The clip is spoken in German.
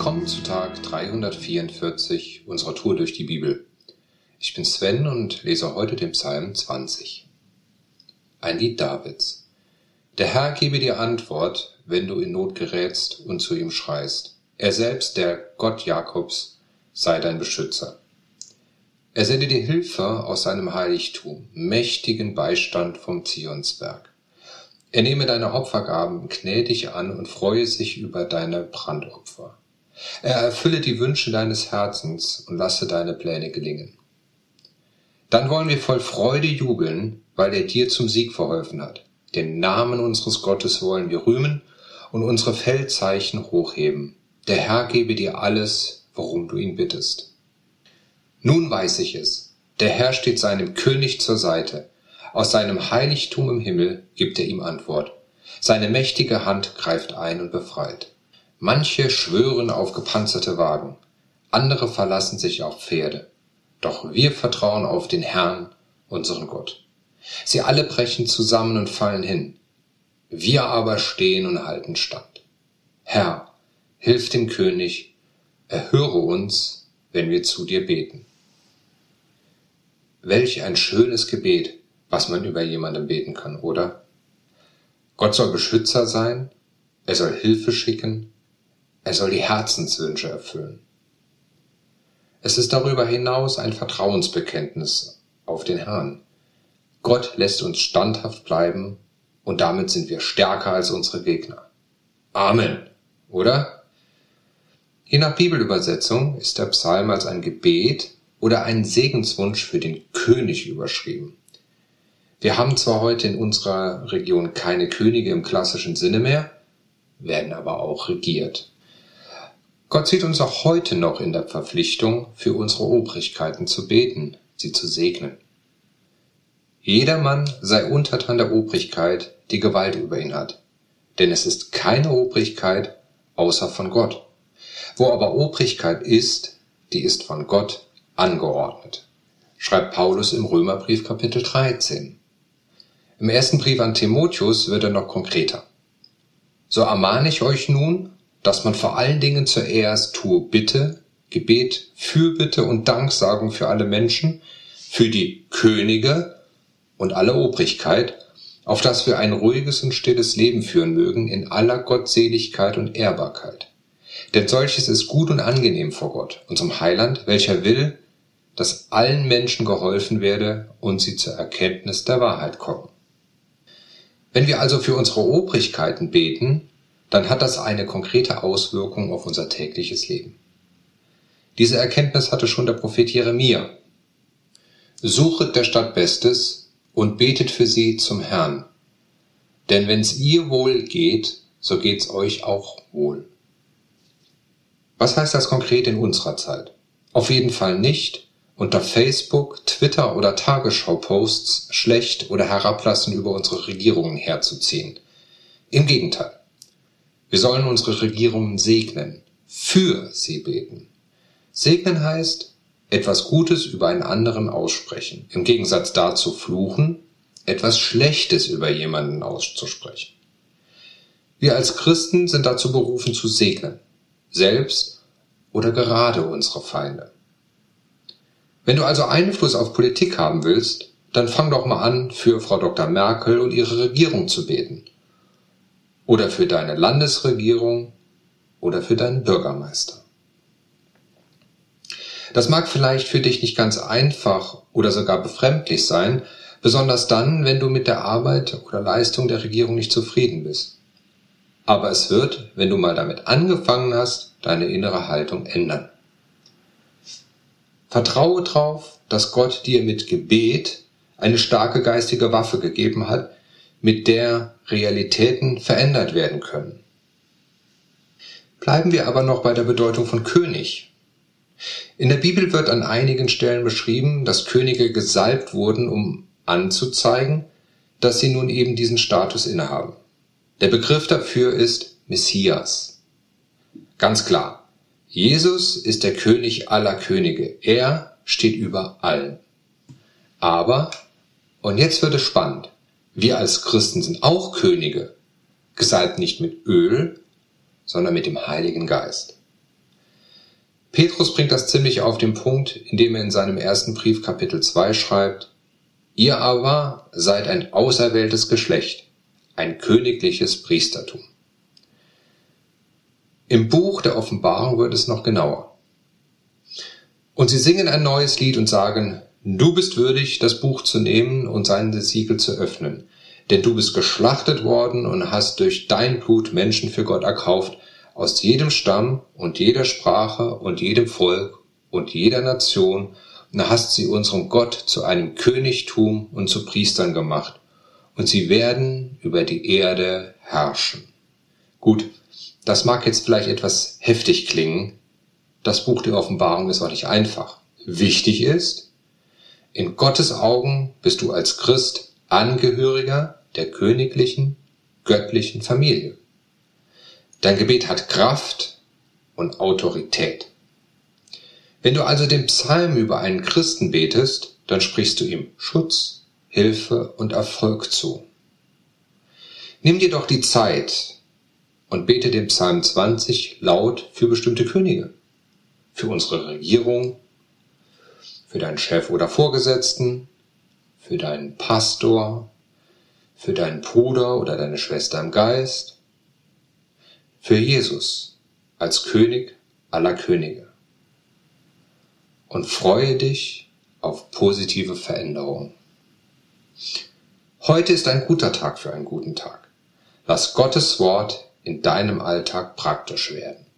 Willkommen zu Tag 344 unserer Tour durch die Bibel. Ich bin Sven und lese heute den Psalm 20. Ein Lied Davids. Der Herr gebe dir Antwort, wenn du in Not gerätst und zu ihm schreist. Er selbst, der Gott Jakobs, sei dein Beschützer. Er sende dir Hilfe aus seinem Heiligtum, mächtigen Beistand vom Zionsberg. Er nehme deine Opfergaben gnädig an und freue sich über deine Brandopfer. Er erfülle die Wünsche deines Herzens und lasse deine Pläne gelingen. Dann wollen wir voll Freude jubeln, weil er dir zum Sieg verholfen hat. Den Namen unseres Gottes wollen wir rühmen und unsere Feldzeichen hochheben. Der Herr gebe dir alles, worum du ihn bittest. Nun weiß ich es. Der Herr steht seinem König zur Seite. Aus seinem Heiligtum im Himmel gibt er ihm Antwort. Seine mächtige Hand greift ein und befreit. Manche schwören auf gepanzerte Wagen, andere verlassen sich auf Pferde. Doch wir vertrauen auf den Herrn, unseren Gott. Sie alle brechen zusammen und fallen hin. Wir aber stehen und halten stand. Herr, hilf dem König, erhöre uns, wenn wir zu dir beten. Welch ein schönes Gebet, was man über jemanden beten kann, oder? Gott soll Beschützer sein, er soll Hilfe schicken, er soll die Herzenswünsche erfüllen. Es ist darüber hinaus ein Vertrauensbekenntnis auf den Herrn. Gott lässt uns standhaft bleiben und damit sind wir stärker als unsere Gegner. Amen, oder? Je nach Bibelübersetzung ist der Psalm als ein Gebet oder ein Segenswunsch für den König überschrieben. Wir haben zwar heute in unserer Region keine Könige im klassischen Sinne mehr, werden aber auch regiert. Gott sieht uns auch heute noch in der Verpflichtung, für unsere Obrigkeiten zu beten, sie zu segnen. Jedermann sei untertan der Obrigkeit, die Gewalt über ihn hat, denn es ist keine Obrigkeit außer von Gott. Wo aber Obrigkeit ist, die ist von Gott angeordnet, schreibt Paulus im Römerbrief Kapitel 13. Im ersten Brief an Timotheus wird er noch konkreter. So ermahne ich euch nun, dass man vor allen Dingen zuerst tue Bitte, Gebet, Fürbitte und Danksagung für alle Menschen, für die Könige und alle Obrigkeit, auf dass wir ein ruhiges und stilles Leben führen mögen in aller Gottseligkeit und Ehrbarkeit. Denn solches ist gut und angenehm vor Gott, unserem Heiland, welcher will, dass allen Menschen geholfen werde und sie zur Erkenntnis der Wahrheit kommen. Wenn wir also für unsere Obrigkeiten beten, dann hat das eine konkrete Auswirkung auf unser tägliches Leben. Diese Erkenntnis hatte schon der Prophet Jeremia. Suchet der Stadt Bestes und betet für sie zum Herrn. Denn wenn's ihr wohl geht, so geht's euch auch wohl. Was heißt das konkret in unserer Zeit? Auf jeden Fall nicht, unter Facebook, Twitter oder Tagesschau-Posts schlecht oder herablassend über unsere Regierungen herzuziehen. Im Gegenteil. Wir sollen unsere Regierungen segnen, für sie beten. Segnen heißt, etwas Gutes über einen anderen aussprechen, im Gegensatz dazu fluchen, etwas Schlechtes über jemanden auszusprechen. Wir als Christen sind dazu berufen zu segnen, selbst oder gerade unsere Feinde. Wenn du also Einfluss auf Politik haben willst, dann fang doch mal an, für Frau Dr. Merkel und ihre Regierung zu beten. Oder für deine Landesregierung oder für deinen Bürgermeister. Das mag vielleicht für dich nicht ganz einfach oder sogar befremdlich sein, besonders dann, wenn du mit der Arbeit oder Leistung der Regierung nicht zufrieden bist. Aber es wird, wenn du mal damit angefangen hast, deine innere Haltung ändern. Vertraue darauf, dass Gott dir mit Gebet eine starke geistige Waffe gegeben hat, mit der Realitäten verändert werden können. Bleiben wir aber noch bei der Bedeutung von König. In der Bibel wird an einigen Stellen beschrieben, dass Könige gesalbt wurden, um anzuzeigen, dass sie nun eben diesen Status innehaben. Der Begriff dafür ist Messias. Ganz klar, Jesus ist der König aller Könige. Er steht über allen. Aber, und jetzt wird es spannend, wir als Christen sind auch Könige, gesalbt nicht mit Öl, sondern mit dem Heiligen Geist. Petrus bringt das ziemlich auf den Punkt, indem er in seinem ersten Brief Kapitel 2 schreibt, Ihr aber seid ein auserwähltes Geschlecht, ein königliches Priestertum. Im Buch der Offenbarung wird es noch genauer. Und sie singen ein neues Lied und sagen, Du bist würdig, das Buch zu nehmen und seine Siegel zu öffnen, denn du bist geschlachtet worden und hast durch dein Blut Menschen für Gott erkauft, aus jedem Stamm und jeder Sprache und jedem Volk und jeder Nation, und hast sie unserem Gott zu einem Königtum und zu Priestern gemacht, und sie werden über die Erde herrschen. Gut, das mag jetzt vielleicht etwas heftig klingen. Das Buch der Offenbarung ist auch nicht einfach. Wichtig ist, in Gottes Augen bist du als Christ Angehöriger der königlichen, göttlichen Familie. Dein Gebet hat Kraft und Autorität. Wenn du also den Psalm über einen Christen betest, dann sprichst du ihm Schutz, Hilfe und Erfolg zu. Nimm dir doch die Zeit, und bete den Psalm 20 laut für bestimmte Könige, für unsere Regierung, für deinen Chef oder Vorgesetzten, für deinen Pastor, für deinen Bruder oder deine Schwester im Geist, für Jesus als König aller Könige. Und freue dich auf positive Veränderungen. Heute ist ein guter Tag für einen guten Tag. Lass Gottes Wort in deinem Alltag praktisch werden.